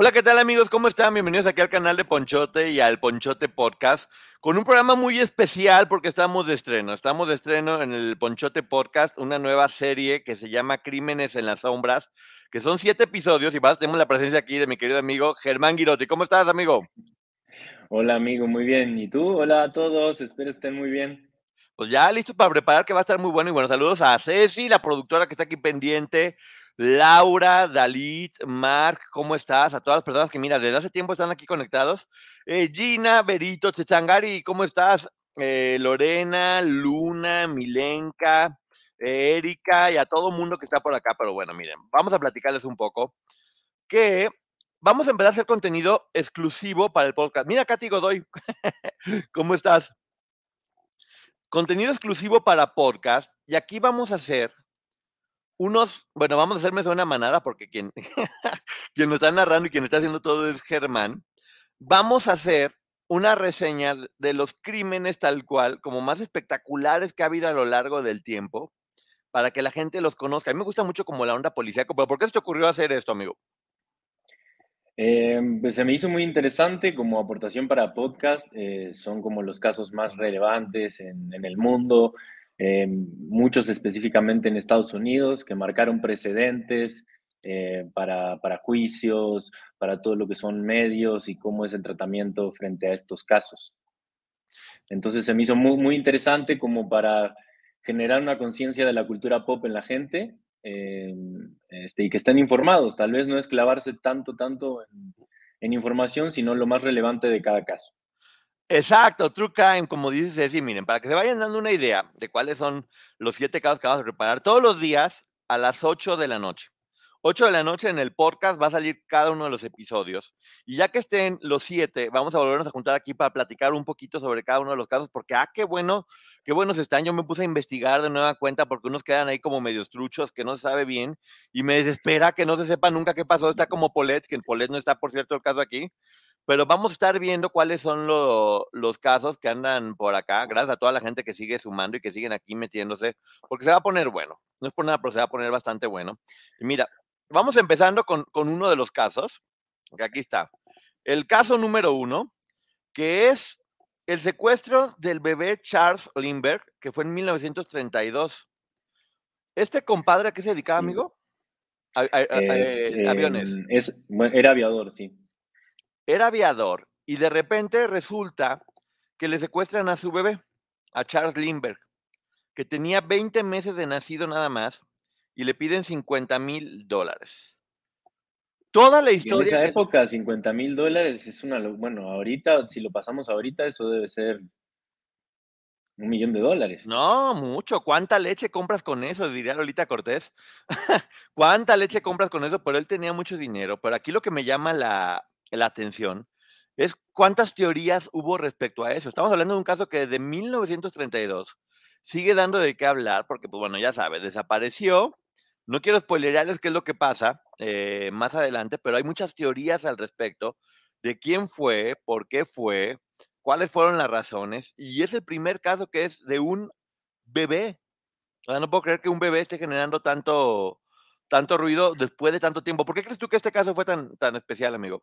Hola, ¿qué tal amigos? ¿Cómo están? Bienvenidos aquí al canal de Ponchote y al Ponchote Podcast, con un programa muy especial porque estamos de estreno. Estamos de estreno en el Ponchote Podcast, una nueva serie que se llama Crímenes en las Sombras, que son siete episodios y más tenemos la presencia aquí de mi querido amigo Germán Girotti. ¿Cómo estás, amigo? Hola, amigo, muy bien. ¿Y tú? Hola a todos, espero estén muy bien. Pues ya listo para preparar que va a estar muy bueno y bueno, saludos a Ceci, la productora que está aquí pendiente, Laura, Dalit, Mark, ¿cómo estás? A todas las personas que, mira, desde hace tiempo están aquí conectados. Eh, Gina, Berito, Techangari, ¿cómo estás? Eh, Lorena, Luna, Milenka, Erika y a todo mundo que está por acá. Pero bueno, miren, vamos a platicarles un poco que vamos a empezar a hacer contenido exclusivo para el podcast. Mira, Katy Godoy, ¿cómo estás? Contenido exclusivo para podcast. Y aquí vamos a hacer unos, bueno, vamos a hacerme una manada porque quien, quien lo está narrando y quien está haciendo todo es Germán. Vamos a hacer una reseña de los crímenes tal cual, como más espectaculares que ha habido a lo largo del tiempo, para que la gente los conozca. A mí me gusta mucho como la onda policíaca, pero ¿por qué se te ocurrió hacer esto, amigo? Eh, pues se me hizo muy interesante como aportación para podcast. Eh, son como los casos más relevantes en, en el mundo. Eh, muchos específicamente en Estados Unidos, que marcaron precedentes eh, para, para, juicios, para todo lo que son medios y cómo es el tratamiento frente a estos casos. Entonces se me hizo muy, muy interesante como para generar una conciencia de la cultura pop en la gente eh, y que estén informados. Tal vez no es clavarse tanto, tanto en información, sino lo más relevante de cada caso. Exacto, True Crime, como dices Ceci, miren, para que se vayan dando una idea de cuáles son los siete casos que vamos a preparar, todos los días a las 8 de la noche. 8 de la noche en el podcast va a salir cada uno de los episodios. Y ya que estén los siete, vamos a volvernos a juntar aquí para platicar un poquito sobre cada uno de los casos, porque, ah, qué bueno, qué buenos están. Yo me puse a investigar de nueva cuenta porque unos quedan ahí como medios truchos, que no se sabe bien, y me desespera que no se sepa nunca qué pasó. Está como Polet, que en Polet no está, por cierto, el caso aquí pero vamos a estar viendo cuáles son los casos que andan por acá, gracias a toda la gente que sigue sumando y que siguen aquí metiéndose, porque se va a poner bueno, no es por nada, pero se va a poner bastante bueno. Y mira, vamos empezando con, con uno de los casos, que aquí está. El caso número uno, que es el secuestro del bebé Charles Lindbergh, que fue en 1932. ¿Este compadre a qué se dedicaba, amigo? A, eh, aviones. Es, era aviador, sí era aviador y de repente resulta que le secuestran a su bebé, a Charles Lindbergh, que tenía 20 meses de nacido nada más y le piden 50 mil dólares. Toda la historia. en esa época, 50 mil dólares es una. Bueno, ahorita, si lo pasamos ahorita, eso debe ser un millón de dólares. No, mucho. ¿Cuánta leche compras con eso? Diría Lolita Cortés. ¿Cuánta leche compras con eso? Pero él tenía mucho dinero. Pero aquí lo que me llama la, la atención es cuántas teorías hubo respecto a eso. Estamos hablando de un caso que desde 1932 sigue dando de qué hablar, porque, pues bueno, ya sabes, desapareció. No quiero spoilerarles qué es lo que pasa eh, más adelante, pero hay muchas teorías al respecto de quién fue, por qué fue, cuáles fueron las razones. Y es el primer caso que es de un bebé. O sea, no puedo creer que un bebé esté generando tanto, tanto ruido después de tanto tiempo. ¿Por qué crees tú que este caso fue tan, tan especial, amigo?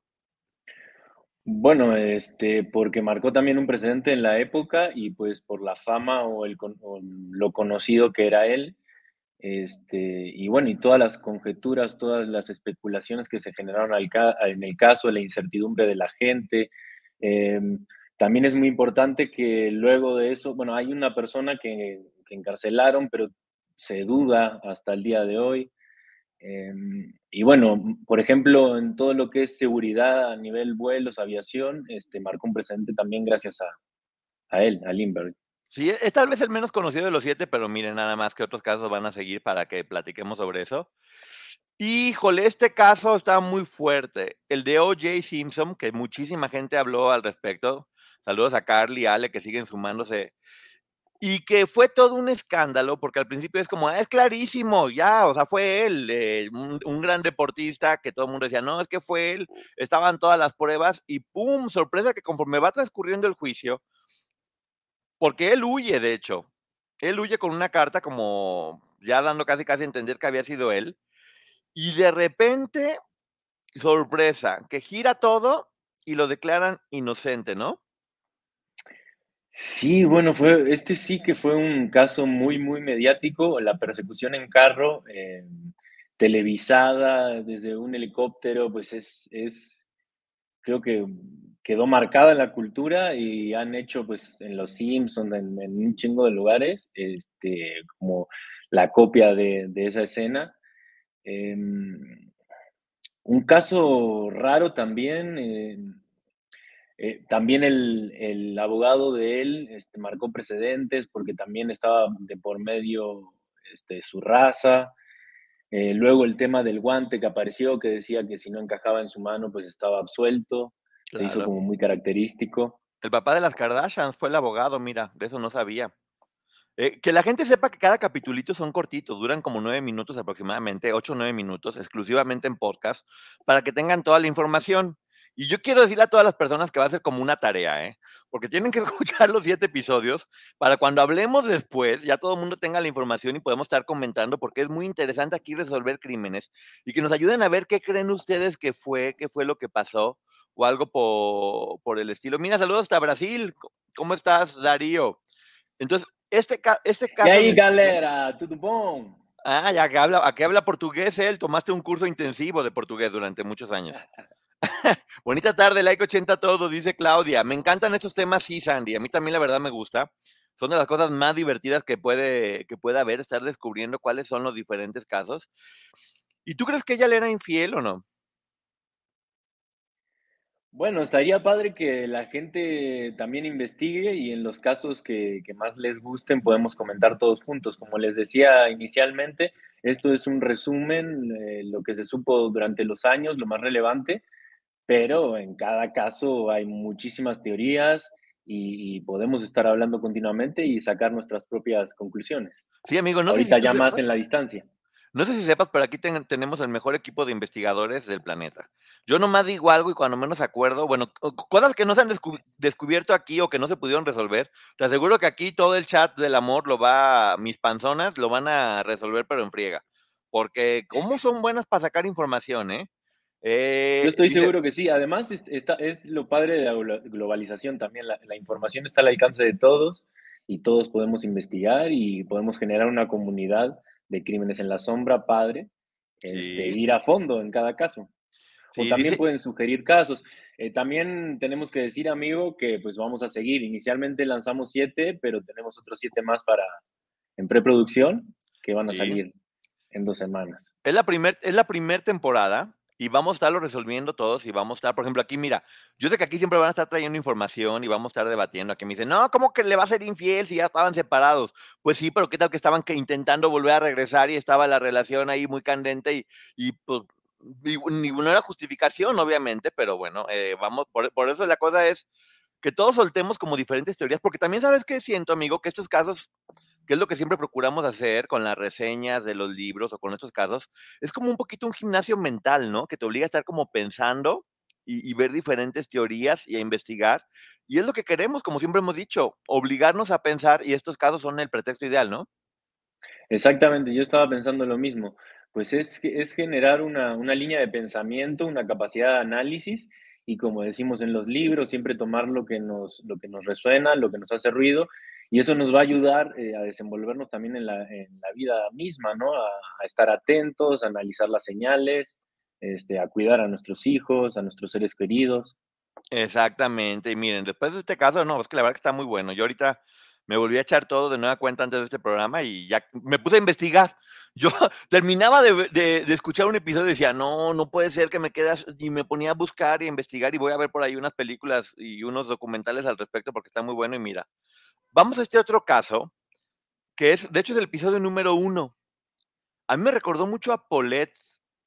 Bueno, este, porque marcó también un precedente en la época y pues por la fama o, el, lo conocido que era él, Este, y bueno, y todas las conjeturas, todas las especulaciones que se generaron en el caso, la incertidumbre de la gente. Em, también es muy importante que luego de eso, bueno, hay una persona que encarcelaron, pero se duda hasta el día de hoy. Em, y bueno, por ejemplo, en todo lo que es seguridad a nivel vuelos, aviación, este, marcó un precedente también gracias a, a él, a Lindbergh. Sí, es tal vez el menos conocido de los siete, pero miren nada más que otros casos van a seguir para que platiquemos sobre eso. Híjole, este caso está muy fuerte. El de O.J. Simpson, que muchísima gente habló al respecto. Saludos a Carly y Ale que siguen sumándose. Y que fue todo un escándalo, porque al principio es como, ah, es clarísimo, ya, o sea, fue él, eh, un, un, gran deportista que todo el mundo decía, no, es que fue él, estaban todas las pruebas y ¡pum! Sorpresa que conforme va transcurriendo el juicio, porque él huye, de hecho. Él huye con una carta como ya dando casi casi a entender que había sido él. Y de repente, sorpresa, que gira todo y lo declaran inocente, ¿no? Sí, bueno, fue, este sí que fue un caso muy, muy mediático, la persecución en carro, eh, televisada desde un helicóptero, pues es, es, creo que quedó marcada en la cultura y han hecho pues en Los Simpsons, en, un chingo de lugares, este, como la copia de, esa escena. Em, un caso raro también, eh, eh, también el, abogado de él este, marcó precedentes porque también estaba de por medio este, su raza. Eh, luego el tema del guante que apareció, que decía que si no encajaba en su mano, pues estaba absuelto. Se hizo como muy característico. El papá de las Kardashians fue el abogado, mira, de eso no sabía. Eh, que la gente sepa que cada capitulito son cortitos, duran como nueve minutos aproximadamente, ocho o nueve minutos, exclusivamente en podcast, para que tengan toda la información. Y yo quiero decirle a todas las personas que va a ser como una tarea, ¿eh? porque tienen que escuchar los siete episodios para cuando hablemos después, ya todo el mundo tenga la información y podemos estar comentando, porque es muy interesante aquí resolver crímenes y que nos ayuden a ver qué creen ustedes que fue, qué fue lo que pasó o algo por, el estilo. Mira, saludos hasta Brasil. ¿Cómo estás, Darío? Entonces, este, este caso... Y ahí, galera, tudo bom? Ah, ya que habla, ¿a habla portugués él? Tomaste un curso intensivo de portugués durante muchos años. Bonita tarde, like 80 todo, dice Claudia. Me encantan estos temas, sí, Sandy. A mí también la verdad me gusta. Son de las cosas más divertidas que puede, que puede haber, estar descubriendo cuáles son los diferentes casos. ¿Y tú crees que ella le era infiel o no? Bueno, estaría padre que la gente también investigue y en los casos que, más les gusten podemos comentar todos juntos. Como les decía inicialmente, esto es un resumen, eh, lo que se supo durante los años, lo más relevante, pero en cada caso hay muchísimas teorías y, podemos estar hablando continuamente y sacar nuestras propias conclusiones. Sí, amigo, no Ahorita ya más en la distancia. No sé si sepas, pero aquí tenemos el mejor equipo de investigadores del planeta. Yo nomás digo algo y cuando menos acuerdo, bueno, cosas que no se han descubierto aquí o que no se pudieron resolver, te aseguro que aquí todo el chat del amor lo va, mis panzonas lo van a resolver, pero en friega. Porque, ¿cómo son buenas para sacar información, eh? Eh Yo estoy seguro que sí. Además, está, es lo padre de la globalización también. la información está al alcance de todos y todos podemos investigar y podemos generar una comunidad de Crímenes en la Sombra, padre, este, ir a fondo en cada caso. o también pueden sugerir casos. Eh, también tenemos que decir, amigo, que pues vamos a seguir. Inicialmente lanzamos siete, pero tenemos otros siete más para en preproducción que van a salir en dos semanas. Es la primera es la primer temporada y vamos a estarlo resolviendo todos y vamos a estar, por ejemplo, aquí, mira, yo sé que aquí siempre van a estar trayendo información y vamos a estar debatiendo. Aquí me dicen, no, ¿cómo que le va a ser infiel si ya estaban separados? Pues sí, pero ¿qué tal que estaban intentando volver a regresar y estaba la relación ahí muy candente y, y pues ninguna justificación, obviamente, pero bueno, eh, vamos, por, por eso la cosa es que todos soltemos como diferentes teorías, porque también sabes que siento, amigo, que estos casos que es lo que siempre procuramos hacer con las reseñas de los libros o con estos casos, es como un poquito un gimnasio mental, ¿no? Que te obliga a estar como pensando y, ver diferentes teorías y a investigar. Y es lo que queremos, como siempre hemos dicho, obligarnos a pensar y estos casos son el pretexto ideal, ¿no? Exactamente, yo estaba pensando lo mismo. Pues es, es generar una, una línea de pensamiento, una capacidad de análisis y como decimos en los libros, siempre tomar lo que nos, lo que nos resuena, lo que nos hace ruido y eso nos va a ayudar eh, a desenvolvernos también en la, vida misma, ¿no? A, estar atentos, a analizar las señales, este, a cuidar a nuestros hijos, a nuestros seres queridos. Exactamente, y miren, después de este caso, no, es que la verdad que está muy bueno. Yo ahorita me volví a echar todo de nueva cuenta antes de este programa y ya me puse a investigar. Yo terminaba de, escuchar un episodio y decía, no, no puede ser que me quedas, y me ponía a buscar y a investigar y voy a ver por ahí unas películas y unos documentales al respecto porque está muy bueno y mira, vamos a este otro caso, que es, de hecho, el episodio número uno. A mí me recordó mucho a Paulette,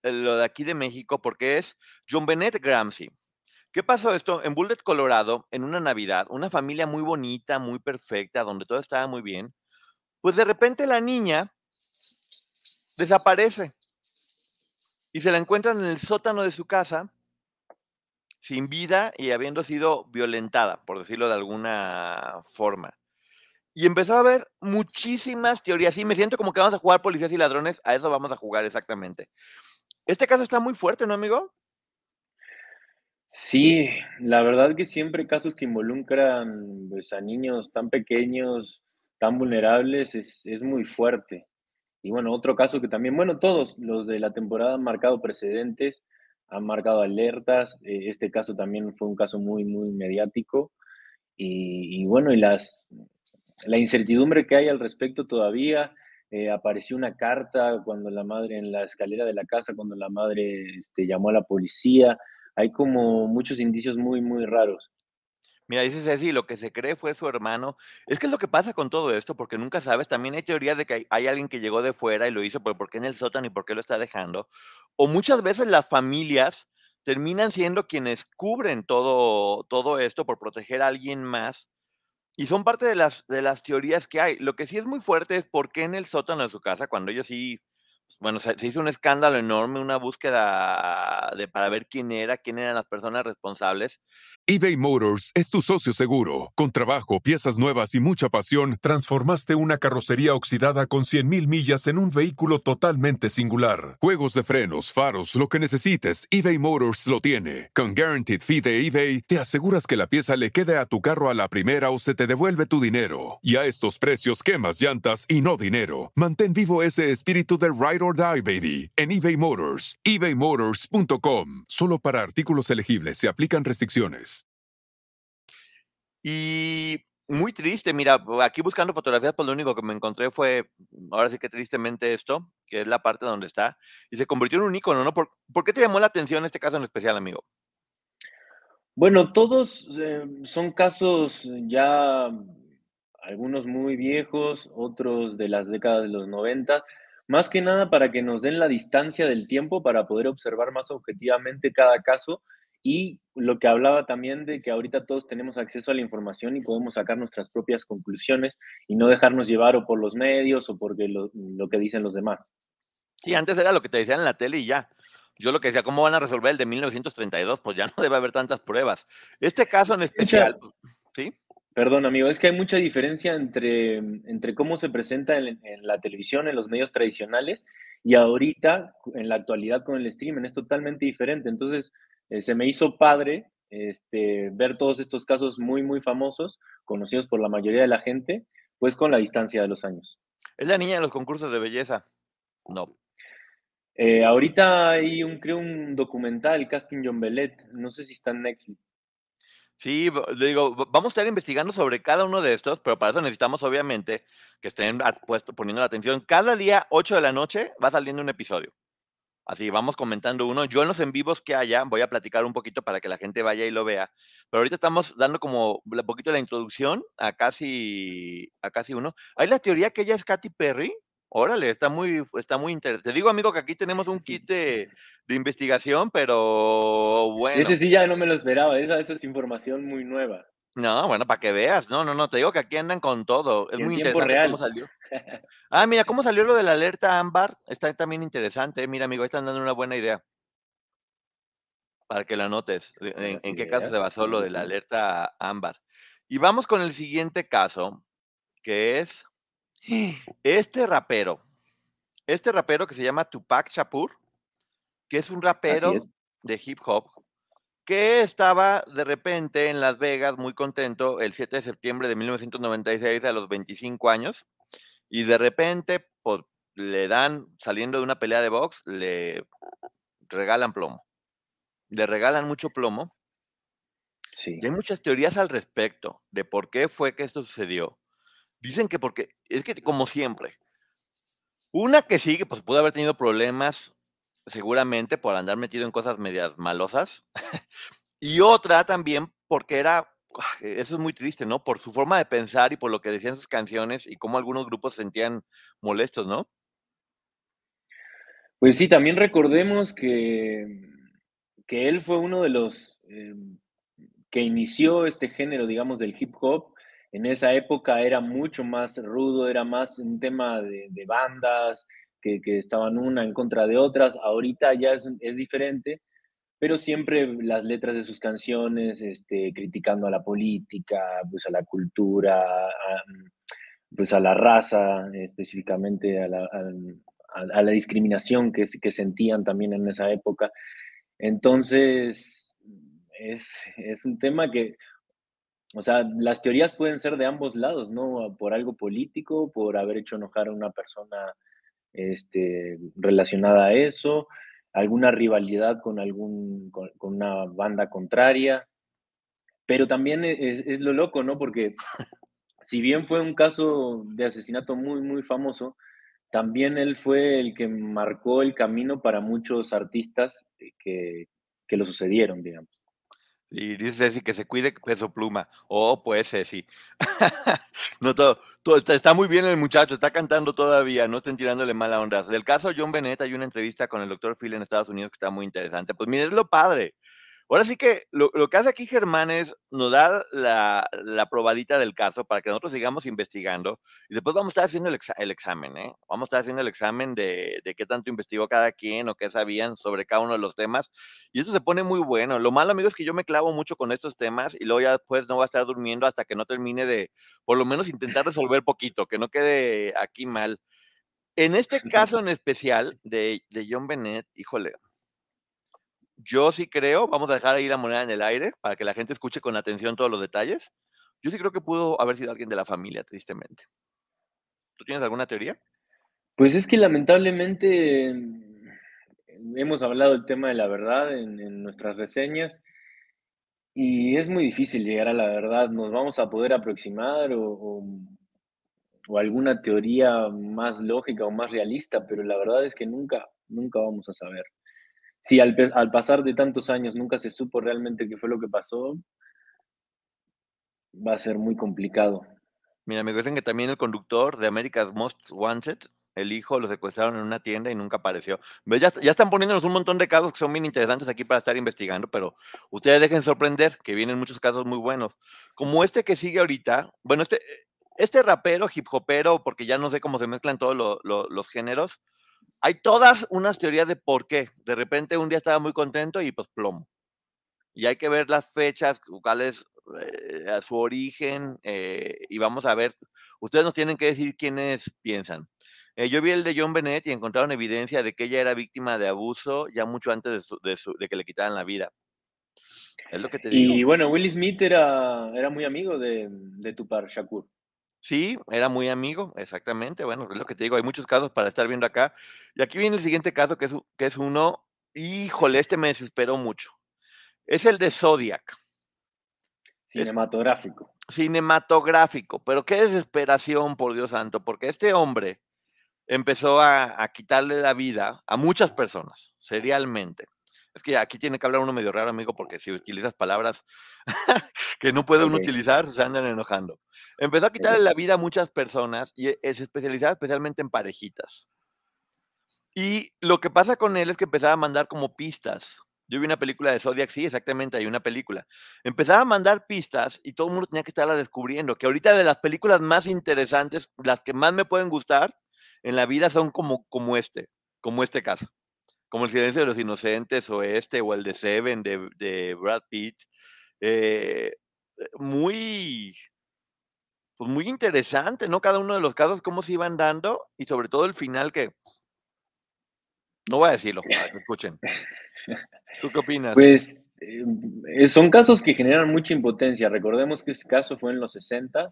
eh, lo de aquí de México, porque es John Bennett Gramsci. ¿Qué pasó esto? En Bullet, Colorado, en una Navidad, una familia muy bonita, muy perfecta, donde todo estaba muy bien, pues de repente la niña desaparece y se la encuentran en el sótano de su casa, sin vida y habiendo sido violentada, por decirlo de alguna forma. Y empezó a haber muchísimas teorías. Sí, me siento como que vamos a jugar policías y ladrones. A eso vamos a jugar exactamente. Este caso está muy fuerte, ¿no, amigo? Sí, la verdad que siempre casos que involucran pues, a niños tan pequeños, tan vulnerables, es, es muy fuerte. Y bueno, otro caso que también, bueno, todos los de la temporada han marcado precedentes, han marcado alertas. Eh, este caso también fue un caso muy, muy mediático. Y, bueno, y las, la incertidumbre que hay al respecto todavía. Eh, apareció una carta cuando la madre, en la escalera de la casa, cuando la madre este, llamó a la policía. Hay como muchos indicios muy, muy raros. Mira, dice Ceci, lo que se cree fue su hermano. Es que es lo que pasa con todo esto, porque nunca sabes. También hay teoría de que hay, alguien que llegó de fuera y lo hizo, pero ¿por qué en el sótano y por qué lo está dejando? O muchas veces las familias terminan siendo quienes cubren todo, todo esto por proteger a alguien más. Y son parte de las, de las teorías que hay. Lo que sí es muy fuerte es por qué en el sótano de su casa, cuando ellos sí bueno, se, hizo un escándalo enorme, una búsqueda de, para ver quién era, quién eran las personas responsables. eBay Motors es tu socio seguro. Con trabajo, piezas nuevas y mucha pasión, transformaste una carrocería oxidada con 100.000 millas en un vehículo totalmente singular. Juegos de frenos, faros, lo que necesites, eBay Motors lo tiene. Con Guaranteed Fee de eBay, te aseguras que la pieza le quede a tu carro a la primera o se te devuelve tu dinero. Y a estos precios, quemas llantas y no dinero. Mantén vivo ese espíritu de Ride or Die, baby, en eBay Motors. ebaymotors.com. Solo para artículos elegibles se aplican restricciones. Y muy triste, mira, aquí buscando fotografías, pues lo único que me encontré fue, ahora sí que tristemente esto, que es la parte donde está, y se convirtió en un icono, ¿no? ¿Por, qué te llamó la atención este caso en especial, amigo? Bueno, todos eh, son casos ya, algunos muy viejos, otros de las décadas de los 90, más que nada para que nos den la distancia del tiempo para poder observar más objetivamente cada caso y lo que hablaba también de que ahorita todos tenemos acceso a la información y podemos sacar nuestras propias conclusiones y no dejarnos llevar o por los medios o por lo, lo que dicen los demás. Sí, antes era lo que te decían en la tele y ya. Yo lo que decía, ¿cómo van a resolver el de 1932? Pues ya no debe haber tantas pruebas. Este caso en especial, ¿sí? Perdón, amigo, es que hay mucha diferencia entre, entre cómo se presenta en, la televisión, en los medios tradicionales, y ahorita, en la actualidad con el streaming, es totalmente diferente. Entonces, eh, se me hizo padre este, ver todos estos casos muy, muy famosos, conocidos por la mayoría de la gente, pues con la distancia de los años. ¿Es la niña de los concursos de belleza? No. Eh, ahorita hay un, creo, un documental, Casting John Bellet, no sé si está en Netflix. Sí, digo, vamos a estar investigando sobre cada uno de estos, pero para eso necesitamos obviamente que estén puesto, poniendo la atención. Cada día, 8 de la noche, va saliendo un episodio. Así, vamos comentando uno. Yo en los en vivos que haya, voy a platicar un poquito para que la gente vaya y lo vea. Pero ahorita estamos dando como un poquito la introducción a casi, a casi uno. Hay la teoría que ella es Katy Perry. Órale, está muy, está muy interesante. Te digo, amigo, que aquí tenemos un kit de, investigación, pero bueno. Ese sí ya no me lo esperaba, esa, esa es información muy nueva. No, bueno, para que veas. No, no, no, te digo que aquí andan con todo. Es muy interesante cómo salió. Ah, mira, cómo salió lo de la alerta ámbar. Está también interesante. Mira, amigo, están dando una buena idea. Para que la notes. En, en qué caso se basó lo de la alerta ámbar. Y vamos con el siguiente caso, que es este rapero, este rapero que se llama Tupac Shakur, que es un rapero de hip hop, que estaba de repente en Las Vegas muy contento el 7 de septiembre de 1996 a los 25 años y de repente le dan, saliendo de una pelea de box, le regalan plomo. Le regalan mucho plomo. Sí. Y hay muchas teorías al respecto de por qué fue que esto sucedió. Dicen que porque, es que como siempre, una que sí, que pues pudo haber tenido problemas seguramente por andar metido en cosas medias malosas. y otra también porque era, ah, eso es muy triste, ¿no? Por su forma de pensar y por lo que decían sus canciones y cómo algunos grupos se sentían molestos, ¿no? Pues sí, también recordemos que, que él fue uno de los eh, que inició este género, digamos, del hip hop. En esa época era mucho más rudo, era más un tema de, bandas, que, estaban una en contra de otras, ahorita ya es, diferente, pero siempre las letras de sus canciones, este, criticando a la política, pues a la cultura, a, pues a la raza, específicamente a la, a, la discriminación que, que sentían también en esa época. Entonces, es, es un tema que, o sea, las teorías pueden ser de ambos lados, ¿no? Por algo político, por haber hecho enojar a una persona este, relacionada a eso, alguna rivalidad con, algún, con, una banda contraria, pero también es, es, lo loco, ¿no? Porque si bien fue un caso de asesinato muy, muy famoso, también él fue el que marcó el camino para muchos artistas que, que lo sucedieron, digamos. Y dice Ceci que se cuide peso pluma. Oh, pues Ceci. no todo, está, muy bien el muchacho, está cantando todavía, no estén tirándole mala onda. Del caso John Bennett hay una entrevista con el doctor Phil en Estados Unidos que está muy interesante. Pues mire, es lo padre. Ahora sí que lo, que hace aquí Germán es nos da la, probadita del caso para que nosotros sigamos investigando y después vamos a estar haciendo el, examen, ¿eh? Vamos a estar haciendo el examen de, de, qué tanto investigó cada quien o qué sabían sobre cada uno de los temas y esto se pone muy bueno. Lo malo, amigo, es que yo me clavo mucho con estos temas y luego ya después no voy a estar durmiendo hasta que no termine de, por lo menos, intentar resolver poquito, que no quede aquí mal. En este caso en especial de, de John Bennett, híjole, yo sí creo, vamos a dejar ahí la moneda en el aire para que la gente escuche con atención todos los detalles. Yo sí creo que pudo haber sido alguien de la familia, tristemente. ¿Tú tienes alguna teoría? Pues es que lamentablemente mm, hemos hablado del tema de la verdad en, nuestras reseñas y es muy difícil llegar a la verdad. Nos vamos a poder aproximar o, o alguna teoría más lógica o más realista, pero la verdad es que nunca, nunca vamos a saber si al, pasar de tantos años nunca se supo realmente qué fue lo que pasó, va a ser muy complicado. Mira, me dicen que también el conductor de America's Most Wanted, el hijo, lo secuestraron en una tienda y nunca apareció. Ya, ya, están poniéndonos un montón de casos que son bien interesantes aquí para estar investigando, pero ustedes dejen sorprender que vienen muchos casos muy buenos. Como este que sigue ahorita, bueno, este, este rapero, hip hopero, porque ya no sé cómo se mezclan todos los géneros, hay todas unas teorías de por qué. De repente un día estaba muy contento y pues plomo. Y hay que ver las fechas, cuál es eh, su origen eh, y vamos a ver. Ustedes nos tienen que decir quiénes piensan. Eh, yo vi el de John Bennett y encontraron evidencia de que ella era víctima de abuso ya mucho antes de, que le quitaran la vida. Es lo que te digo. Y bueno, Will Smith era, era muy amigo de, de Tupac Shakur. Sí, era muy amigo, exactamente. Bueno, es lo que te digo, hay muchos casos para estar viendo acá. Y aquí viene el siguiente caso, que es, que es uno, híjole, este me desesperó mucho. Es el de Zodiac. Cinematográfico. cinematográfico, pero qué desesperación, por Dios santo, porque este hombre empezó a, a quitarle la vida a muchas personas, serialmente. Es que aquí tiene que hablar uno medio raro, amigo, porque si utilizas palabras que no puede uno utilizar, se andan enojando. Empezó a quitarle la vida a muchas personas y e, es especializada especialmente en parejitas. Y lo que pasa con él es que empezaba a mandar como pistas. Yo vi una película de Zodiac, sí, exactamente, hay una película. Empezaba a mandar pistas y todo el mundo tenía que estarla descubriendo. Que ahorita de las películas más interesantes, las que más me pueden gustar en la vida son como, como este, como este caso como El silencio de los inocentes o este o el de Seven de, Brad Pitt. Eh, muy, pues muy interesante, ¿no? Cada uno de los casos, cómo se iban dando y sobre todo el final que... No voy a decirlo, que escuchen. ¿Tú qué opinas? Pues eh, Eh, son casos que generan mucha impotencia. Recordemos que este caso fue en los 60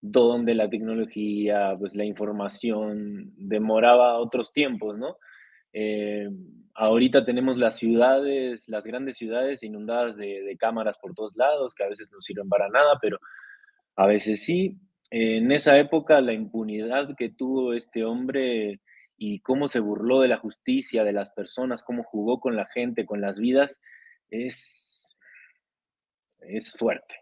donde la tecnología, pues la información demoraba otros tiempos, ¿no? Eh, ahorita tenemos las ciudades, las grandes ciudades inundadas de, cámaras por todos lados, que a veces no sirven para nada, pero a veces sí. En esa época, la impunidad que tuvo este hombre y cómo se burló de la justicia, de las personas, cómo jugó con la gente, con las vidas, es, es fuerte.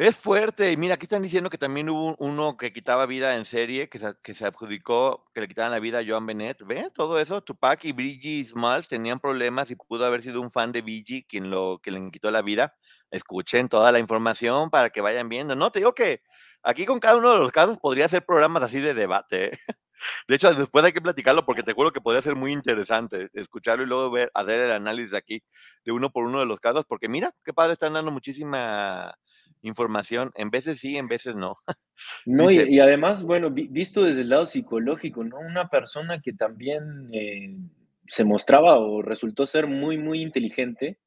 Es fuerte. Y mira, aquí están diciendo que también hubo uno que quitaba vida en serie, que se, que se adjudicó que le quitaban la vida a Joan Bennett. ¿Ve? Todo eso. Tupac y Biggie Smalls tenían problemas y pudo haber sido un fan de Biggie quien, lo, que le quitó la vida. Escuchen toda la información para que vayan viendo. No, te digo que aquí con cada uno de los casos podría ser programas así de debate. ¿eh? De hecho, después hay que platicarlo porque te juro que podría ser muy interesante escucharlo y luego ver, hacer el análisis aquí de uno por uno de los casos, porque mira, qué padre, están dando muchísima información, en veces sí, en veces no. No, y, además, bueno, visto desde el lado psicológico, ¿no? Una persona que también eh, se mostraba o resultó ser muy, muy inteligente,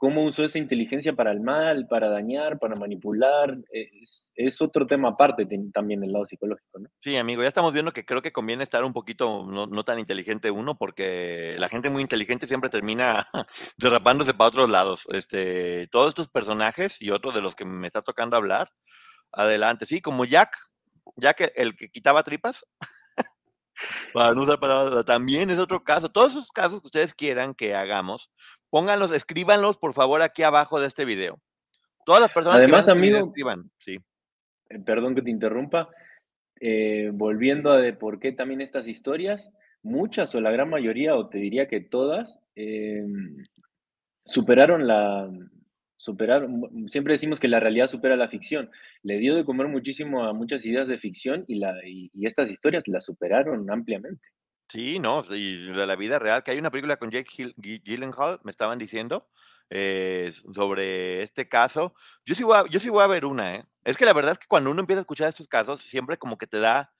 cómo usó esa inteligencia para el mal, para dañar, para manipular, es, otro tema aparte también el lado psicológico, ¿no? Sí, amigo, ya estamos viendo que creo que conviene estar un poquito no, tan inteligente uno, porque la gente muy inteligente siempre termina derrapándose para otros lados. Este, todos estos personajes y otro de los que me está tocando hablar, adelante, sí, como Jack, Jack el que quitaba tripas. para no usar palabras, también es otro caso. Todos esos casos que ustedes quieran que hagamos, pónganlos, escríbanlos por favor aquí abajo de este video. Todas las personas Además, que amigo, escriban, sí. Eh, perdón que te interrumpa. Eh, volviendo a de por qué también estas historias, muchas o la gran mayoría, o te diría que todas, em, superaron la, superaron, siempre decimos que la realidad supera la ficción. Le dio de comer muchísimo a muchas ideas de ficción y, la, y estas historias las superaron ampliamente. Sí, no, y de la vida real, que hay una película con Jake Gyllenhaal, me estaban diciendo, eh, sobre este caso. Yo sí, voy a, yo sí voy a ver una, ¿eh? Es que la verdad es que cuando uno empieza a escuchar estos casos, siempre como que te da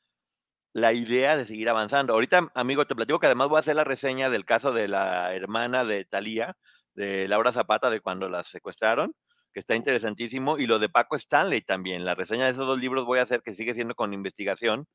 la idea de seguir avanzando. Ahorita, amigo, te platico que además voy a hacer la reseña del caso de la hermana de Talía, de Laura Zapata, de cuando la secuestraron, que está interesantísimo, y lo de Paco Stanley también. La reseña de esos dos libros voy a hacer que sigue siendo con investigación.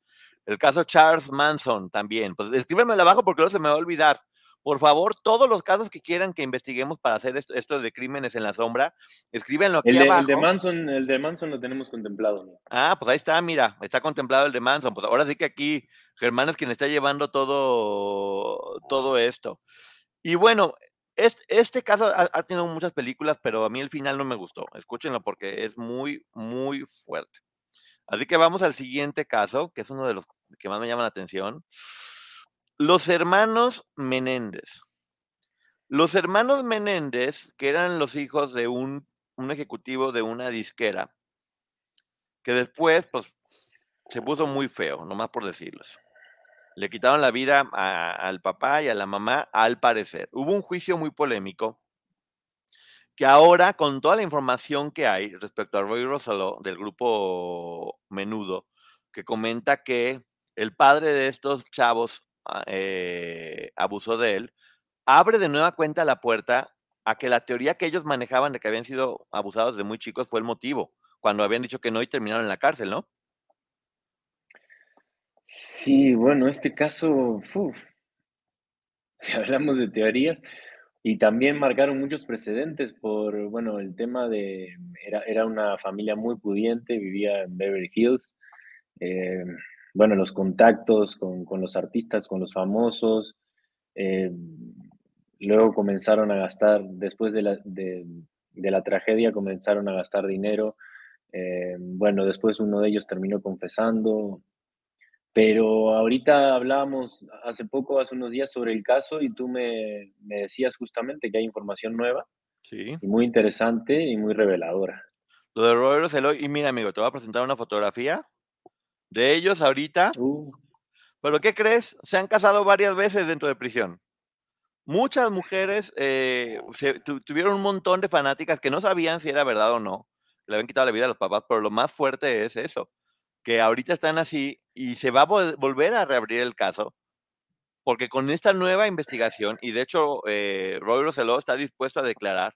El caso Charles Manson también. Pues escríbemelo abajo porque no se me va a olvidar. Por favor, todos los casos que quieran que investiguemos para hacer esto, de crímenes en la sombra, escríbenlo aquí el de, abajo. El de, Manson, el de Manson lo tenemos contemplado. Ah, pues ahí está, mira, está contemplado el de Manson. Pues ahora sí que aquí Germán es quien está llevando todo, todo esto. Y bueno, este, caso ha, tenido muchas películas, pero a mí el final no me gustó. Escúchenlo porque es muy, muy fuerte. Así que vamos al siguiente caso, que es uno de los que más me llama la atención. Los hermanos Menéndez. Los hermanos Menéndez, que eran los hijos de un, ejecutivo de una disquera, que después, pues, se puso muy feo, nomás por decirlo. Le quitaron la vida al papá y a la mamá, al parecer. Hubo un juicio muy polémico que ahora con toda la información que hay respecto a Roy Rosalo del grupo Menudo, que comenta que el padre de estos chavos ah, eh, abusó de él, abre de nueva cuenta la puerta a que la teoría que ellos manejaban de que habían sido abusados de muy chicos fue el motivo, cuando habían dicho que no y terminaron en la cárcel, ¿no? Sí, bueno, este caso, si hablamos de teorías, y también marcaron muchos precedentes por, bueno, el tema de, era, era una familia muy pudiente, vivía en Beverly Hills. Eh, bueno, los contactos con, con, los artistas, con los famosos. Eh, luego comenzaron a gastar, después de la, de, la tragedia, comenzaron a gastar dinero. Eh, bueno, después uno de ellos terminó confesando, pero ahorita hablábamos hace poco, hace unos días, sobre el caso y tú me, me decías justamente que hay información nueva. Sí. Y muy interesante y muy reveladora. Lo de Robert Rosselló, y mira, amigo, te voy a presentar una fotografía de ellos ahorita. Uh. Pero ¿qué crees? Se han casado varias veces dentro de prisión. Muchas mujeres eh, tuvieron un montón de fanáticas que no sabían si era verdad o no. Le habían quitado la vida a los papás, pero lo más fuerte es eso que ahorita están así y se va a volver a reabrir el caso, porque con esta nueva investigación, y de hecho eh, Roy está dispuesto a declarar,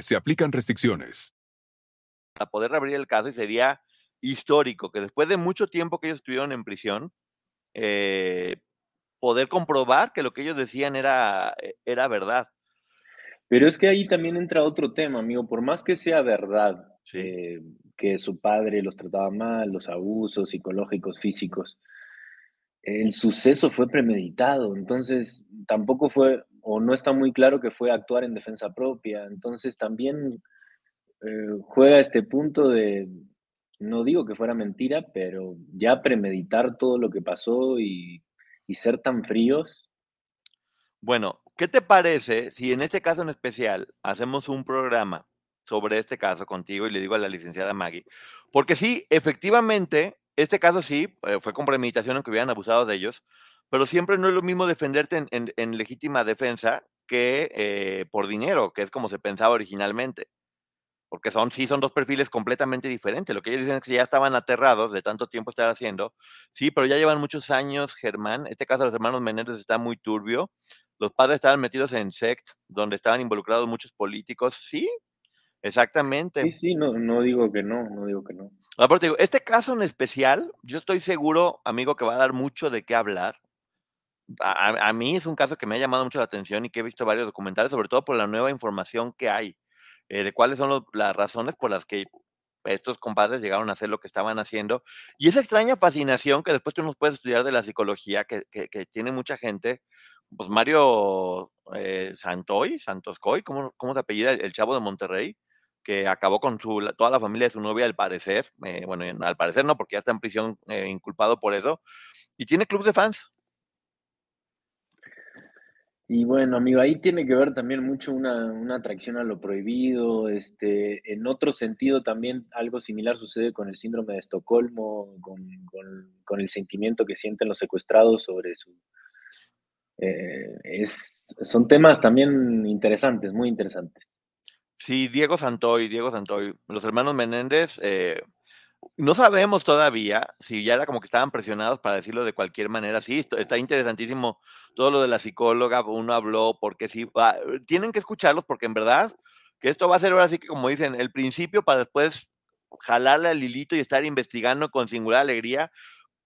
se aplican restricciones. A poder abrir el caso y sería histórico que después de mucho tiempo que ellos estuvieron en prisión, eh, poder comprobar que lo que ellos decían era, eh, era verdad. Pero es que ahí también entra otro tema, amigo. Por más que sea verdad eh, que su padre los trataba mal, los abusos psicológicos, físicos, el suceso fue premeditado. Entonces, tampoco fue o no está muy claro que fue actuar en defensa propia. Entonces también eh, juega este punto de, no digo que fuera mentira, pero ya premeditar todo lo que pasó y, ser tan fríos. Bueno, ¿qué te parece si en este caso en especial hacemos un programa sobre este caso contigo y le digo a la licenciada Maggie? Porque sí, efectivamente, este caso sí, eh, fue con premeditación aunque hubieran abusado de ellos, pero siempre no es lo mismo defenderte en, legítima defensa que eh, por dinero, que es como se pensaba originalmente. Porque son, sí, son dos perfiles completamente diferentes. Lo que ellos dicen es que ya estaban aterrados de tanto tiempo estar haciendo. Sí, pero ya llevan muchos años, Germán. Este caso de los hermanos Menéndez está muy turbio. Los padres estaban metidos en SECT, donde estaban involucrados muchos políticos. Sí, exactamente. Sí, sí, no, no digo que no, no digo que no. Aparte, digo, este caso en especial, yo estoy seguro, amigo, que va a dar mucho de qué hablar a, mí es un caso que me ha llamado mucho la atención y que he visto varios documentales, sobre todo por la nueva información que hay, eh, de cuáles son las razones por las que estos compadres llegaron a hacer lo que estaban haciendo. Y esa extraña fascinación que después tú nos puedes estudiar de la psicología, que, tiene mucha gente, pues Mario eh, Santoy, Santoscoy, ¿cómo, ¿cómo se apellida? El, chavo de Monterrey, que acabó con su, toda la familia de su novia al parecer, eh, bueno, al parecer no, porque ya está en prisión inculpado por eso, y tiene club de fans. Y bueno, amigo, ahí tiene que ver también mucho una, atracción a lo prohibido. Este, en otro sentido, también algo similar sucede con el síndrome de Estocolmo, con, el sentimiento que sienten los secuestrados sobre su... Eh, es, son temas también interesantes, muy interesantes. Sí, Diego Santoy, Diego Santoy, los hermanos Menéndez, eh, no sabemos todavía si ya era como que estaban presionados para decirlo de cualquier manera. Sí, está interesantísimo todo lo de la psicóloga, uno habló, porque sí, tienen que escucharlos porque en verdad que esto va a ser ahora sí que como dicen, el principio para después jalarle al hilito y estar investigando con singular alegría.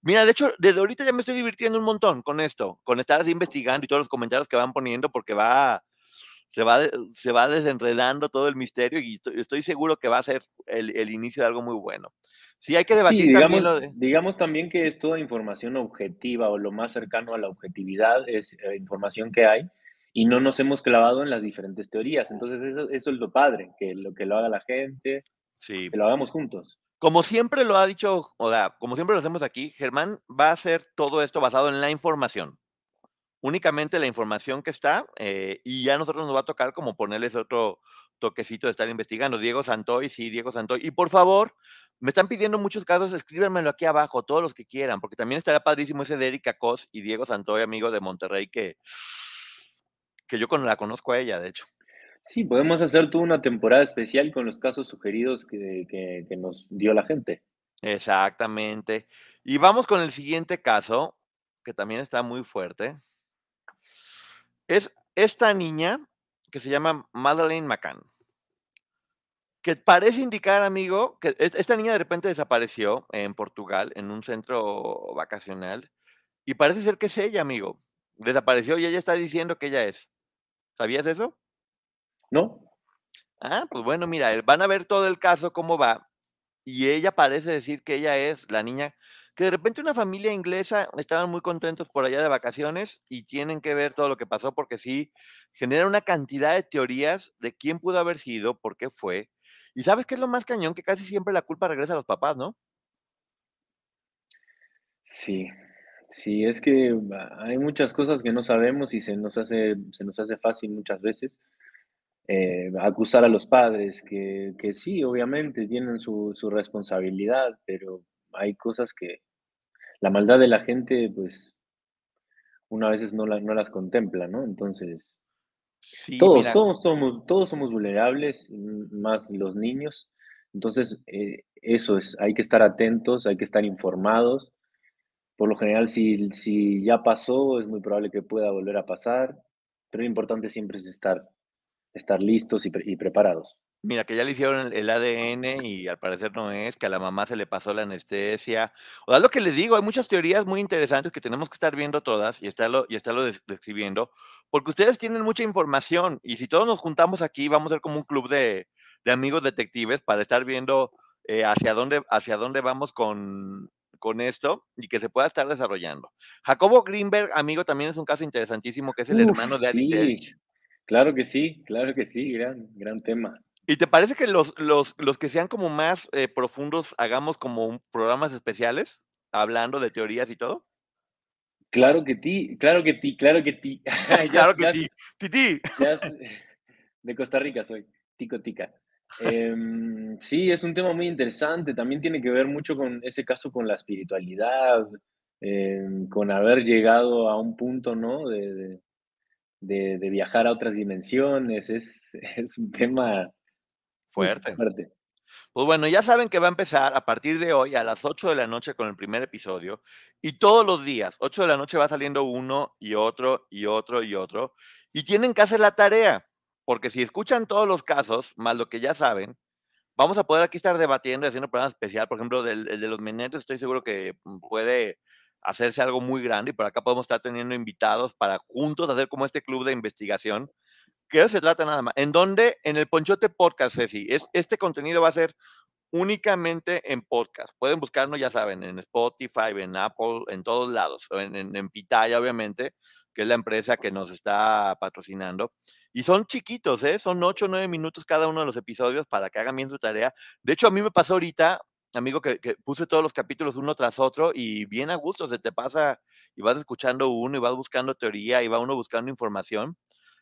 Mira, de hecho, desde ahorita ya me estoy divirtiendo un montón con esto, con estar así investigando y todos los comentarios que van poniendo porque va, se va, se va desenredando todo el misterio y estoy, seguro que va a ser el, el inicio de algo muy bueno. Sí, hay que debatir digamos, también Digamos también que es toda información objetiva o lo más cercano a la objetividad es eh, información que hay y no nos hemos clavado en las diferentes teorías. Entonces eso, eso es lo padre, que lo que lo haga la gente, que lo hagamos juntos. Como siempre lo ha dicho, o sea, como siempre lo hacemos aquí, Germán va a hacer todo esto basado en la información. Únicamente la información que está, eh, y ya a nosotros nos va a tocar como ponerles otro toquecito de estar investigando. Diego Santoy, sí, Diego Santoy. Y por favor, me están pidiendo muchos casos, escríbanmelo aquí abajo, todos los que quieran, porque también estaría padrísimo ese de Erika Cos y Diego Santoy, amigo de Monterrey, que, que yo la conozco a ella, de hecho. Sí, podemos hacer toda una temporada especial con los casos sugeridos que, que, nos dio la gente. Exactamente. Y vamos con el siguiente caso, que también está muy fuerte. Es esta niña que se llama Madeleine McCann que parece indicar, amigo, que esta niña de repente desapareció en Portugal, en un centro vacacional, y parece ser que es ella, amigo. Desapareció y ella está diciendo que ella es. ¿Sabías eso? No. Ah, pues bueno, mira, van a ver todo el caso, cómo va, y ella parece decir que ella es la niña, que de repente una familia inglesa estaban muy contentos por allá de vacaciones y tienen que ver todo lo que pasó porque sí, genera una cantidad de teorías de quién pudo haber sido, por qué fue, y sabes qué es lo más cañón, que casi siempre la culpa regresa a los papás, ¿no? Sí, sí, es que hay muchas cosas que no sabemos y se nos hace, se nos hace fácil muchas veces. eh, acusar a los padres, que, que sí, obviamente tienen su, su, responsabilidad, pero hay cosas que la maldad de la gente, pues, una veces no, la, no las contempla, ¿no? Entonces, todos, todos, todos, todos somos vulnerables, más los niños. Entonces, eh, eso es, hay que estar atentos, hay que estar informados. Por lo general, si, si ya pasó, es muy probable que pueda volver a pasar, pero lo importante siempre es estar, estar listos y, y preparados. Mira, que ya le hicieron el ADN y al parecer no es, que a la mamá se le pasó la anestesia. O sea, lo que les digo, hay muchas teorías muy interesantes que tenemos que estar viendo todas y estarlo, y estarlo describiendo, porque ustedes tienen mucha información y si todos nos juntamos aquí, vamos a ser como un club de, de amigos detectives para estar viendo eh, hacia, dónde, hacia dónde vamos con, con esto y que se pueda estar desarrollando. Jacobo Greenberg, amigo, también es un caso interesantísimo, que es el hermano de sí. Claro que sí, claro que sí, gran, gran tema. ¿Y te parece que los, los, los que sean como más eh, profundos hagamos como programas especiales hablando de teorías y todo? Claro que ti, claro que ti, claro que ti. claro que ti, titi. de Costa Rica soy, tico tica. Em, sí, es un tema muy interesante. También tiene que ver mucho con ese caso con la espiritualidad, em, con haber llegado a un punto, ¿no? De, de, de, viajar a otras dimensiones. Es, es un tema Fuerte. Pues bueno, ya saben que va a empezar a partir de hoy a las 8 de la noche con el primer episodio y todos los días, 8 de la noche va saliendo uno y otro y otro y otro y tienen que hacer la tarea, porque si escuchan todos los casos, más lo que ya saben, vamos a poder aquí estar debatiendo y haciendo un programa especial, por ejemplo, del, el de los Menetes, estoy seguro que mm, puede hacerse algo muy grande y por acá podemos estar teniendo invitados para juntos hacer como este club de investigación ¿Qué se trata nada más? En donde, en el Ponchote Podcast, Ceci, es, este contenido va a ser únicamente en podcast. Pueden buscarnos, ya saben, en Spotify, en Apple, en todos lados, en, en, en Pitaya, obviamente, que es la empresa que nos está patrocinando. Y son chiquitos, ¿eh? Son 8 o 9 minutos cada uno de los episodios para que hagan bien su tarea. De hecho, a mí me pasó ahorita, amigo, que, que, puse todos los capítulos uno tras otro y bien a gusto se te pasa y vas escuchando uno y vas buscando teoría y va uno buscando información.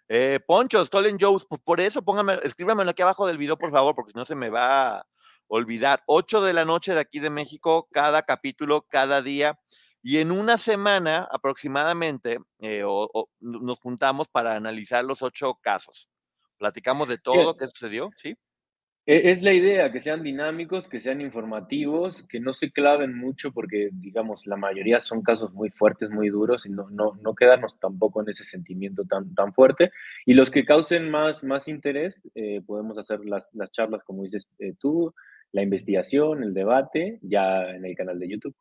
Eh, Poncho, Stolen Joe's, pues por eso póngame, escríbamelo aquí abajo del video, por favor, porque si no se me va a olvidar. 8 de la noche de aquí de México, cada capítulo, cada día. Y en una semana aproximadamente eh, o, o, nos juntamos para analizar los ocho casos. Platicamos de todo lo que sucedió, ¿sí? E, es la idea, que sean dinámicos, que sean informativos, que no se claven mucho porque, digamos, la mayoría son casos muy fuertes, muy duros y no, no, no quedarnos tampoco en ese sentimiento tan, tan fuerte. Y los que causen más, más interés, eh, podemos hacer las, las, charlas, como dices eh, tú, la investigación, el debate, ya en el canal de YouTube.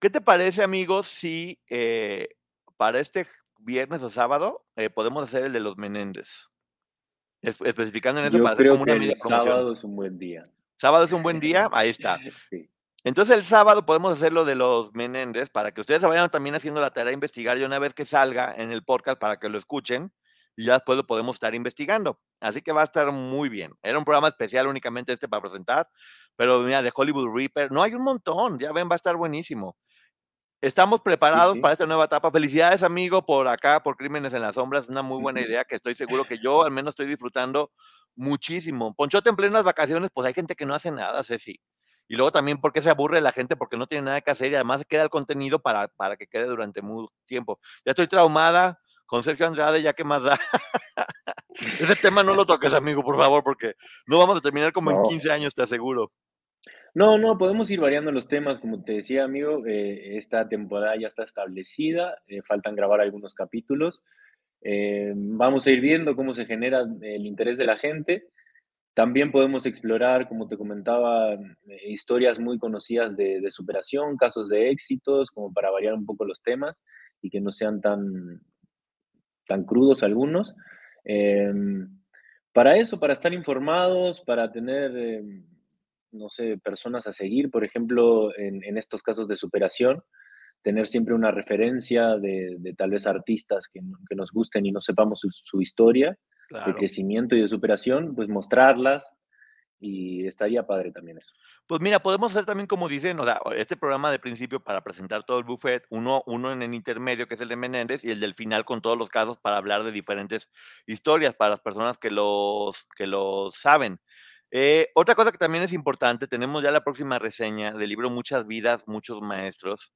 ¿Qué te parece, amigos, si eh, para este viernes o sábado eh, podemos hacer el de los Menéndez? Especificando en eso Yo para creo como una que mini el promoción. sábado es un buen día. Sábado es un buen día, ahí está. Sí. Entonces el sábado podemos hacer lo de los Menéndez para que ustedes vayan también haciendo la tarea de investigar y una vez que salga en el podcast para que lo escuchen y ya después lo podemos estar investigando. Así que va a estar muy bien. Era un programa especial únicamente este para presentar, pero mira, de Hollywood Reaper, no hay un montón, ya ven, va a estar buenísimo. Estamos preparados Sí, sí. para esta nueva etapa. Felicidades, amigo, por acá, por Crímenes en las Sombras. Es una muy buena idea que estoy seguro que yo al menos estoy disfrutando muchísimo. Ponchote en plenas vacaciones, pues hay gente que no hace nada, Ceci. Y luego también porque se aburre la gente porque no tiene nada que hacer y además queda el contenido para, para que quede durante mucho tiempo. Ya estoy traumada con Sergio Andrade, ya que más da. Ese tema no lo toques, amigo, por favor, porque no vamos a terminar como en No. 15 años, te aseguro. No, no, podemos ir variando los temas, como te decía, amigo, eh, esta temporada ya está establecida, eh, faltan grabar algunos capítulos. Eh, vamos a ir viendo cómo se genera el interés de la gente. También podemos explorar, como te comentaba, historias muy conocidas de, de superación, casos de éxitos, como para variar un poco los temas y que no sean tan, tan crudos algunos. Eh, para eso, para estar informados, para tener, eh, no sé, personas a seguir, por ejemplo, en, en estos casos de superación, tener siempre una referencia de, de tal vez artistas que, no- que nos gusten y no sepamos su, su historia de crecimiento y de superación, pues mostrarlas y estaría padre también eso. Pues mira, podemos hacer también como dicen, o sea, este programa de principio para presentar todo el buffet, uno, uno en el intermedio que es el de Menéndez y el del final con todos los casos para hablar de diferentes historias para las personas que los, que los saben. Eh, otra cosa que también es importante, tenemos ya la próxima reseña del libro Muchas vidas, muchos maestros,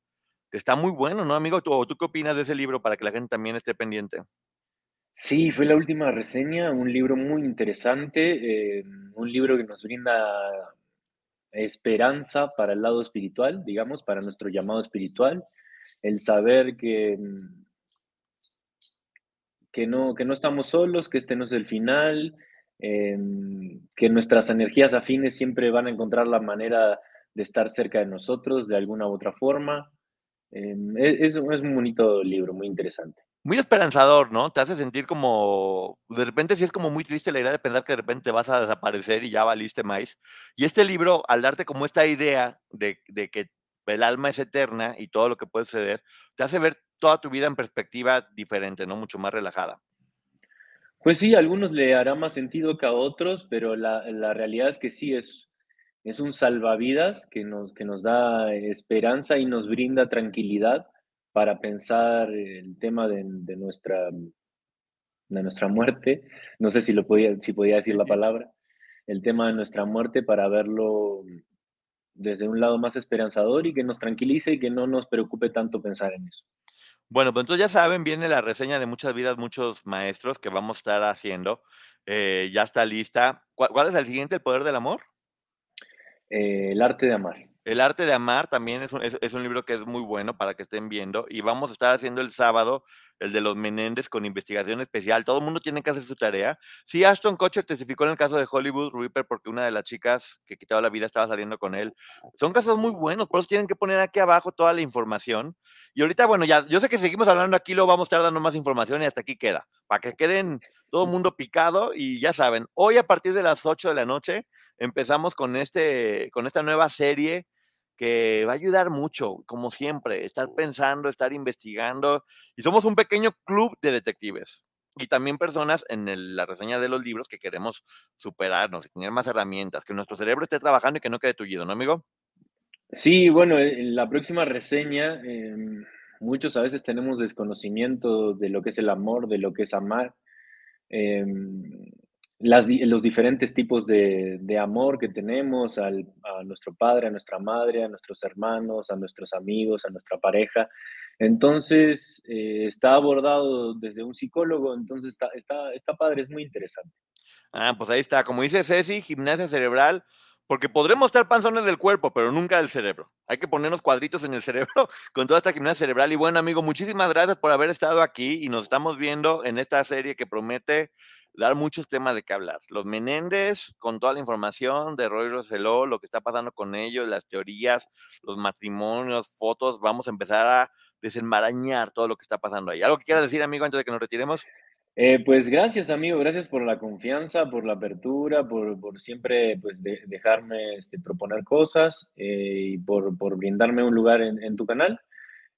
que está muy bueno, ¿no, amigo? ¿Tú, ¿Tú qué opinas de ese libro para que la gente también esté pendiente? Sí, fue la última reseña, un libro muy interesante, eh, un libro que nos brinda esperanza para el lado espiritual, digamos, para nuestro llamado espiritual, el saber que, que, no, que no estamos solos, que este no es el final, em, que nuestras energías afines siempre van a encontrar la manera de estar cerca de nosotros de alguna u otra forma. Em, es, es un bonito libro, muy interesante muy esperanzador, ¿no? Te hace sentir como, de repente sí es como muy triste la idea de pensar que de repente vas a desaparecer y ya valiste más. Y este libro, al darte como esta idea de, que el alma es eterna y todo lo que puede suceder, te hace ver toda tu vida en perspectiva diferente, ¿no? Mucho más relajada. Pues sí, a algunos le hará más sentido que a otros, pero la, realidad es que sí, es, es un salvavidas que nos, que nos da esperanza y nos brinda tranquilidad para pensar el tema de, nuestra, de nuestra muerte. No sé si, lo podía, si podía decir la palabra. El tema de nuestra muerte para verlo desde un lado más esperanzador y que nos tranquilice y que no nos preocupe tanto pensar en eso. Bueno, pues entonces ya saben, viene la reseña de muchas vidas, muchos maestros que vamos a estar haciendo. Eh, ya está lista. ¿Cuál, es el siguiente, el poder del amor? Eh, el arte de amar. El arte de amar también es un, es, un, libro que es muy bueno para que estén viendo y vamos a estar haciendo el sábado el de los Menéndez con investigación especial. Todo el mundo tiene que hacer su tarea. Sí, Ashton Kutcher testificó en el caso de Hollywood Reaper porque una de las chicas que quitaba la vida estaba saliendo con él. Son casos muy buenos, por eso tienen que poner aquí abajo toda la información. Y ahorita, bueno, ya, yo sé que seguimos hablando aquí, lo vamos a estar dando más información y hasta aquí queda, para que queden todo el mundo picado y ya saben, hoy a partir de las 8 de la noche empezamos con, este, con esta nueva serie que va a ayudar mucho, como siempre, estar pensando, estar investigando. Y somos un pequeño club de detectives y también personas en la reseña de los libros que queremos superarnos y tener más herramientas, que nuestro cerebro esté trabajando y que no quede tullido, ¿no, amigo? Sí, bueno, en la próxima reseña, em, muchos a veces tenemos desconocimiento de lo que es el amor, de lo que es amar. Em, los diferentes tipos de, amor que tenemos a nuestro padre, a nuestra madre, a nuestros hermanos, a nuestros amigos, a nuestra pareja. Entonces, eh, está abordado desde un psicólogo, entonces está, está, está padre, es muy interesante. Ah, pues ahí está, como dice Ceci, gimnasia cerebral, porque podremos estar panzones del cuerpo, pero nunca del cerebro. Hay que ponernos cuadritos en el cerebro con toda esta gimnasia cerebral. Y bueno, amigo, muchísimas gracias por haber estado aquí y nos estamos viendo en esta serie que promete dar muchos temas de qué hablar. Los Menéndez, con toda la información de Roy Rosselló, lo que está pasando con ellos, las teorías, los matrimonios, fotos, vamos a empezar a desenmarañar todo lo que está pasando ahí. ¿Algo que quieras decir, amigo, antes de que nos retiremos? Eh, pues gracias, amigo, gracias por la confianza, por la apertura, por, siempre pues, dejarme este, proponer cosas eh, y por, brindarme un lugar en, tu canal.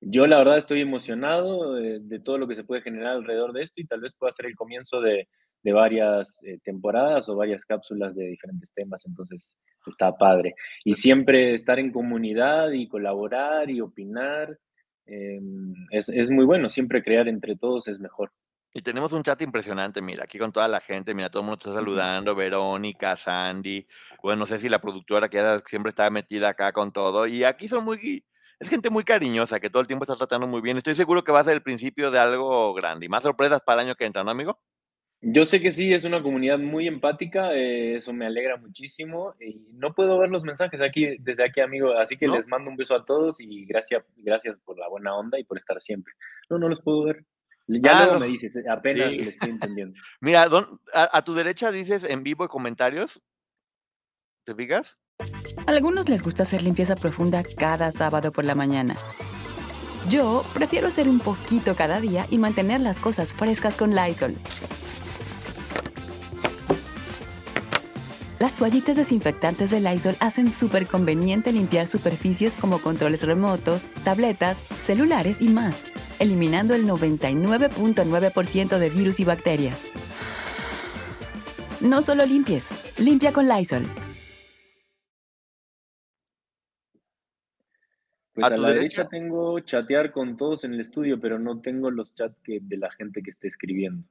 Yo la verdad estoy emocionado de, de, todo lo que se puede generar alrededor de esto y tal vez pueda ser el comienzo de, de varias eh, temporadas o varias cápsulas de diferentes temas, entonces está padre. Y siempre estar en comunidad y colaborar y opinar em, es, muy bueno, siempre crear entre todos es mejor. Y tenemos un chat impresionante, mira, aquí con toda la gente, mira, todo el mundo está saludando, Verónica, Sandy, bueno, no sé si la productora que siempre está metida acá con todo, y aquí son muy, es gente muy cariñosa, que todo el tiempo está tratando muy bien, estoy seguro que va a ser el principio de algo grande, y más sorpresas para el año que entra, ¿no, amigo? Yo sé que sí, es una comunidad muy empática, eh, eso me alegra muchísimo. Y no puedo ver los mensajes aquí desde aquí, amigo, así que les mando un beso a todos y gracias, gracias por la buena onda y por estar siempre. No, no los puedo ver. Ya luego me dices, eh, apenas les estoy entendiendo. Mira, a, tu derecha dices en vivo y comentarios. ¿Te fijas? A algunos les gusta hacer limpieza profunda cada sábado por la mañana. Yo prefiero hacer un poquito cada día y mantener las cosas frescas con Lysol. Las toallitas desinfectantes de Lysol hacen súper conveniente limpiar superficies como controles remotos, tabletas, celulares y más, eliminando el 99.9% de virus y bacterias. No solo limpies, limpia con Lysol. Pues a, la derecha? tengo chatear con todos en el estudio, pero no tengo los chats de la gente que esté escribiendo.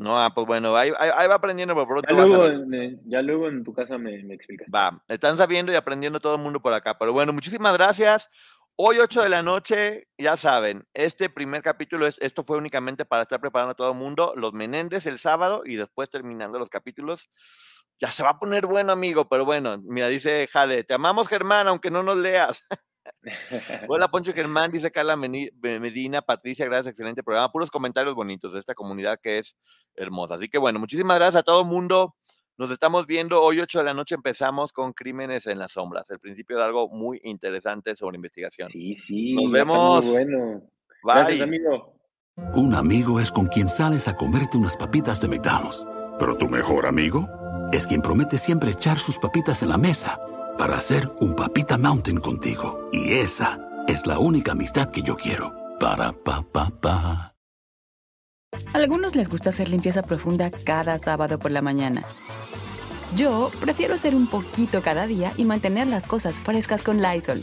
No, ah, pues bueno, ahí, va aprendiendo, por ya, luego, en, ya luego en tu casa me, me explicas. Va, están sabiendo y aprendiendo todo el mundo por acá. Pero bueno, muchísimas gracias. Hoy 8 de la noche, ya saben, este primer capítulo, es, esto fue únicamente para estar preparando a todo el mundo, los Menéndez el sábado y después terminando los capítulos. Ya se va a poner bueno, amigo, pero bueno, mira, dice Jale, te amamos Germán, aunque no nos leas. Hola Poncho Germán, dice Carla Medina, Patricia, gracias, excelente programa, puros comentarios bonitos de esta comunidad que es hermosa. Así que bueno, muchísimas gracias a todo el mundo. Nos estamos viendo hoy 8 de la noche empezamos con Crímenes en las sombras, el principio de algo muy interesante sobre investigación. Sí, sí. Nos vemos. bueno. Gracias, amigo. Un amigo es con quien sales a comerte unas papitas de McDonald's. Pero tu mejor amigo es quien promete siempre echar sus papitas en la mesa para hacer un papita mountain contigo. Y esa es la única amistad que yo quiero. Para pa pa pa. Algunos les gusta hacer limpieza profunda cada sábado por la mañana. Yo prefiero hacer un poquito cada día y mantener las cosas frescas con Lysol.